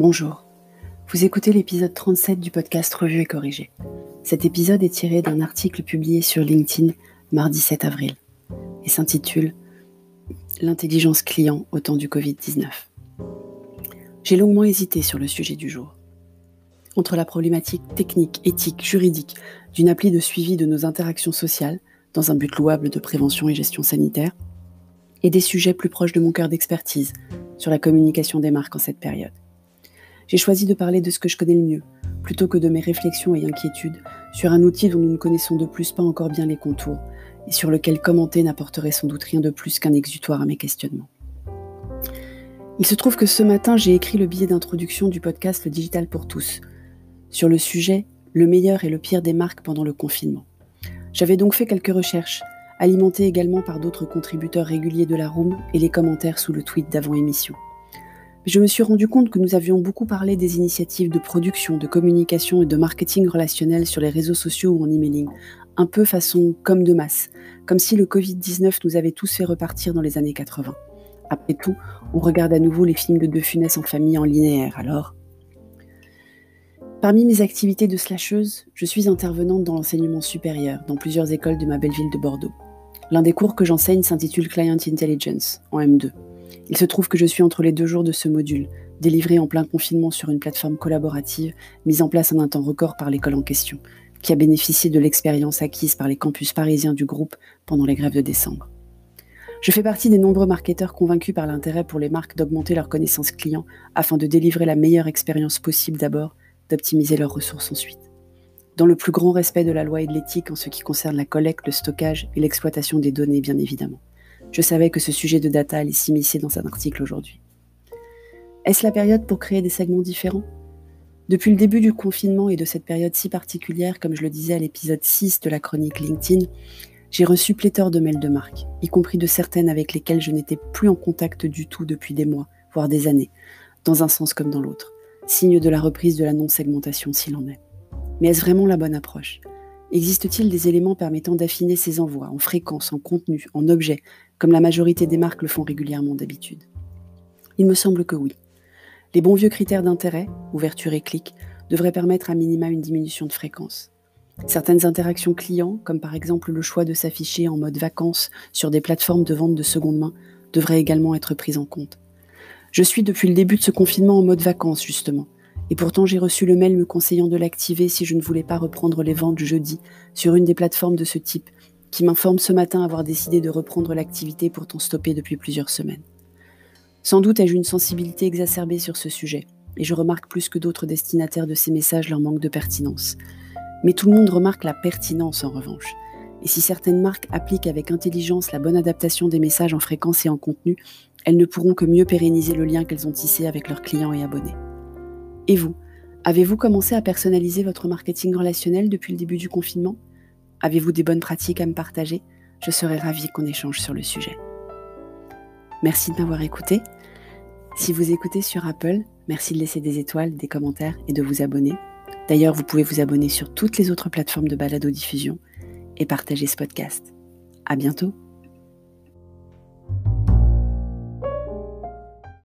Bonjour. Vous écoutez l'épisode 37 du podcast Revue et Corrigé. Cet épisode est tiré d'un article publié sur LinkedIn mardi 7 avril et s'intitule L'intelligence client au temps du Covid-19. J'ai longuement hésité sur le sujet du jour. Entre la problématique technique, éthique, juridique d'une appli de suivi de nos interactions sociales, dans un but louable de prévention et gestion sanitaire, et des sujets plus proches de mon cœur d'expertise sur la communication des marques en cette période. J'ai choisi de parler de ce que je connais le mieux, plutôt que de mes réflexions et inquiétudes sur un outil dont nous ne connaissons de plus pas encore bien les contours, et sur lequel commenter n'apporterait sans doute rien de plus qu'un exutoire à mes questionnements. Il se trouve que ce matin, j'ai écrit le billet d'introduction du podcast Le Digital pour tous, sur le sujet Le meilleur et le pire des marques pendant le confinement. J'avais donc fait quelques recherches, alimentées également par d'autres contributeurs réguliers de la room et les commentaires sous le tweet d'avant-émission. Je me suis rendu compte que nous avions beaucoup parlé des initiatives de production, de communication et de marketing relationnel sur les réseaux sociaux ou en emailing, un peu façon comme de masse, comme si le Covid-19 nous avait tous fait repartir dans les années 80. Après tout, on regarde à nouveau les films de De Funès en famille en linéaire, alors? Parmi mes activités de slasheuse, je suis intervenante dans l'enseignement supérieur, dans plusieurs écoles de ma belle ville de Bordeaux. L'un des cours que j'enseigne s'intitule Client Intelligence, en M2. Il se trouve que je suis entre les deux jours de ce module, délivré en plein confinement sur une plateforme collaborative mise en place en un temps record par l'école en question, qui a bénéficié de l'expérience acquise par les campus parisiens du groupe pendant les grèves de décembre. Je fais partie des nombreux marketeurs convaincus par l'intérêt pour les marques d'augmenter leur connaissance client afin de délivrer la meilleure expérience possible d'abord d'optimiser leurs ressources ensuite. Dans le plus grand respect de la loi et de l'éthique en ce qui concerne la collecte, le stockage et l'exploitation des données, bien évidemment. Je savais que ce sujet de data allait s'immiscer dans un article aujourd'hui. Est-ce la période pour créer des segments différents? Depuis le début du confinement et de cette période si particulière, comme je le disais à l'épisode 6 de la chronique LinkedIn, j'ai reçu pléthore de mails de marques, y compris de certaines avec lesquelles je n'étais plus en contact du tout depuis des mois, voire des années, dans un sens comme dans l'autre signe de la reprise de la non-segmentation s'il en est. Mais est-ce vraiment la bonne approche? Existe-t-il des éléments permettant d'affiner ces envois en fréquence, en contenu, en objet, comme la majorité des marques le font régulièrement d'habitude? Il me semble que oui. Les bons vieux critères d'intérêt, ouverture et clic, devraient permettre à minima une diminution de fréquence. Certaines interactions clients, comme par exemple le choix de s'afficher en mode vacances sur des plateformes de vente de seconde main, devraient également être prises en compte. Je suis depuis le début de ce confinement en mode vacances, justement. Et pourtant, j'ai reçu le mail me conseillant de l'activer si je ne voulais pas reprendre les ventes jeudi sur une des plateformes de ce type, qui m'informe ce matin avoir décidé de reprendre l'activité pourtant stoppée depuis plusieurs semaines. Sans doute ai-je une sensibilité exacerbée sur ce sujet, et je remarque plus que d'autres destinataires de ces messages leur manque de pertinence. Mais tout le monde remarque la pertinence en revanche. Et si certaines marques appliquent avec intelligence la bonne adaptation des messages en fréquence et en contenu, elles ne pourront que mieux pérenniser le lien qu'elles ont tissé avec leurs clients et abonnés. Et vous, avez-vous commencé à personnaliser votre marketing relationnel depuis le début du confinement? Avez-vous des bonnes pratiques à me partager? Je serais ravie qu'on échange sur le sujet. Merci de m'avoir écouté. Si vous écoutez sur Apple, merci de laisser des étoiles, des commentaires et de vous abonner. D'ailleurs, vous pouvez vous abonner sur toutes les autres plateformes de balado-diffusion et partager ce podcast. À bientôt!